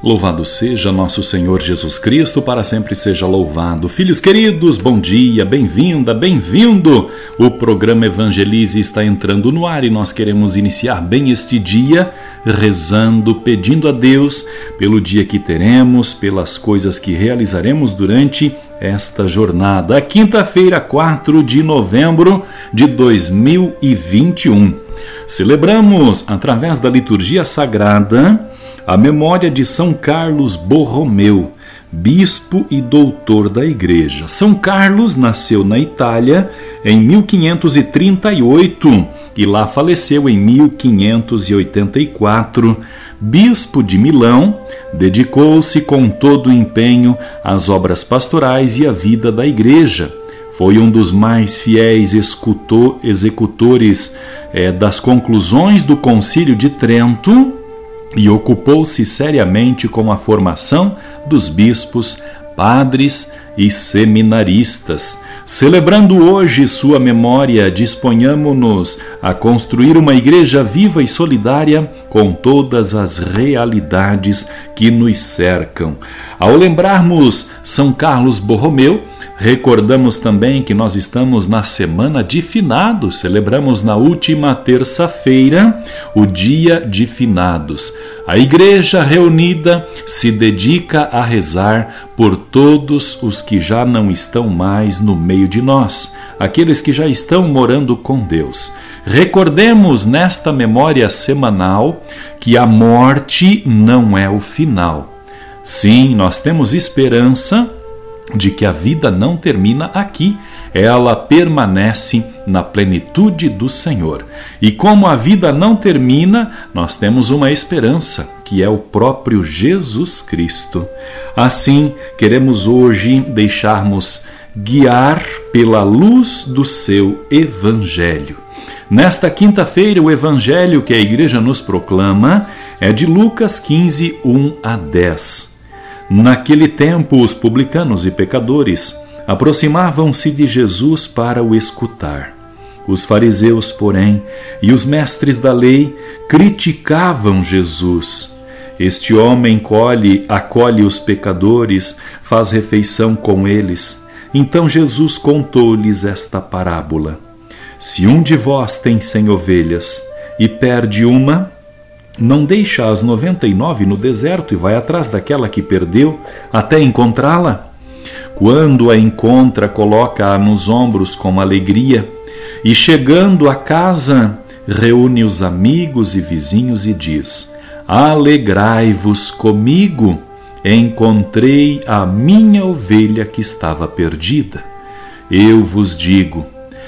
Louvado seja nosso Senhor Jesus Cristo, para sempre seja louvado. Filhos queridos, bom dia, bem-vinda, bem-vindo. O programa Evangelize está entrando no ar e nós queremos iniciar bem este dia rezando, pedindo a Deus pelo dia que teremos, pelas coisas que realizaremos durante esta jornada. Quinta-feira, 4 de novembro de 2021. Celebramos através da liturgia sagrada a memória de São Carlos Borromeu, bispo e doutor da Igreja. São Carlos nasceu na Itália em 1538 e lá faleceu em 1584. Bispo de Milão, dedicou-se com todo empenho às obras pastorais e à vida da Igreja. Foi um dos mais fiéis executores é, das conclusões do Concílio de Trento e ocupou-se seriamente com a formação dos bispos, padres e seminaristas. Celebrando hoje sua memória, disponhamos-nos a construir uma igreja viva e solidária com todas as realidades que nos cercam. Ao lembrarmos São Carlos Borromeu, Recordamos também que nós estamos na semana de finados, celebramos na última terça-feira o dia de finados. A igreja reunida se dedica a rezar por todos os que já não estão mais no meio de nós, aqueles que já estão morando com Deus. Recordemos nesta memória semanal que a morte não é o final. Sim, nós temos esperança de que a vida não termina aqui, ela permanece na plenitude do Senhor. E como a vida não termina, nós temos uma esperança, que é o próprio Jesus Cristo. Assim, queremos hoje deixarmos guiar pela luz do seu Evangelho. Nesta quinta-feira, o Evangelho que a Igreja nos proclama é de Lucas 15, 1 a 10. Naquele tempo, os publicanos e pecadores aproximavam-se de Jesus para o escutar. Os fariseus, porém, e os mestres da lei criticavam Jesus. Este homem colhe, acolhe os pecadores, faz refeição com eles. Então Jesus contou-lhes esta parábola: Se um de vós tem cem ovelhas e perde uma, não deixa as noventa e nove no deserto e vai atrás daquela que perdeu até encontrá-la? Quando a encontra, coloca-a nos ombros com alegria e, chegando a casa, reúne os amigos e vizinhos e diz: Alegrai-vos comigo, encontrei a minha ovelha que estava perdida. Eu vos digo,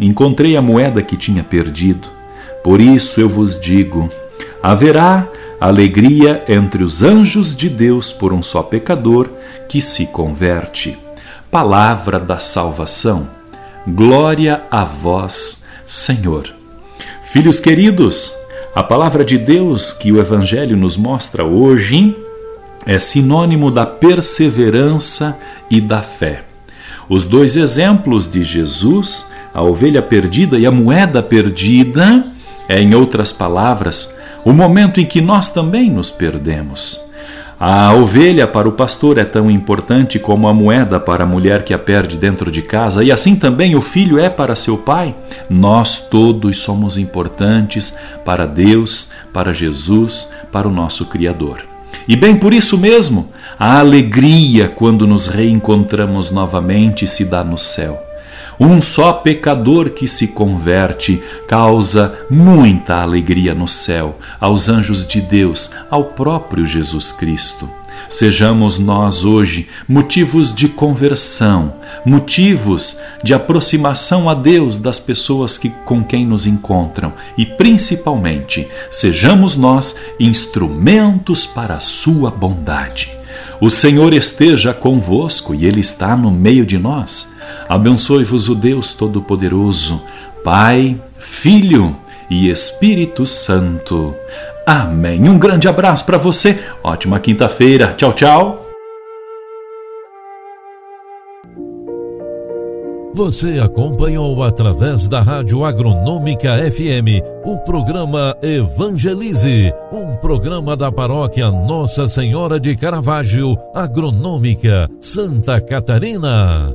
encontrei a moeda que tinha perdido. Por isso eu vos digo: haverá alegria entre os anjos de Deus por um só pecador que se converte. Palavra da salvação. Glória a vós, Senhor. Filhos queridos, a palavra de Deus que o Evangelho nos mostra hoje é sinônimo da perseverança e da fé. Os dois exemplos de Jesus a ovelha perdida e a moeda perdida é, em outras palavras, o momento em que nós também nos perdemos. A ovelha para o pastor é tão importante como a moeda para a mulher que a perde dentro de casa, e assim também o filho é para seu pai. Nós todos somos importantes para Deus, para Jesus, para o nosso Criador. E bem por isso mesmo, a alegria quando nos reencontramos novamente se dá no céu. Um só pecador que se converte causa muita alegria no céu, aos anjos de Deus, ao próprio Jesus Cristo. Sejamos nós hoje motivos de conversão, motivos de aproximação a Deus das pessoas que, com quem nos encontram e, principalmente, sejamos nós instrumentos para a Sua bondade. O Senhor esteja convosco e Ele está no meio de nós. Abençoe-vos o Deus Todo-Poderoso, Pai, Filho e Espírito Santo. Amém. Um grande abraço para você. Ótima quinta-feira. Tchau, tchau. Você acompanhou através da Rádio Agronômica FM o programa Evangelize, um programa da paróquia Nossa Senhora de Caravaggio, Agronômica, Santa Catarina.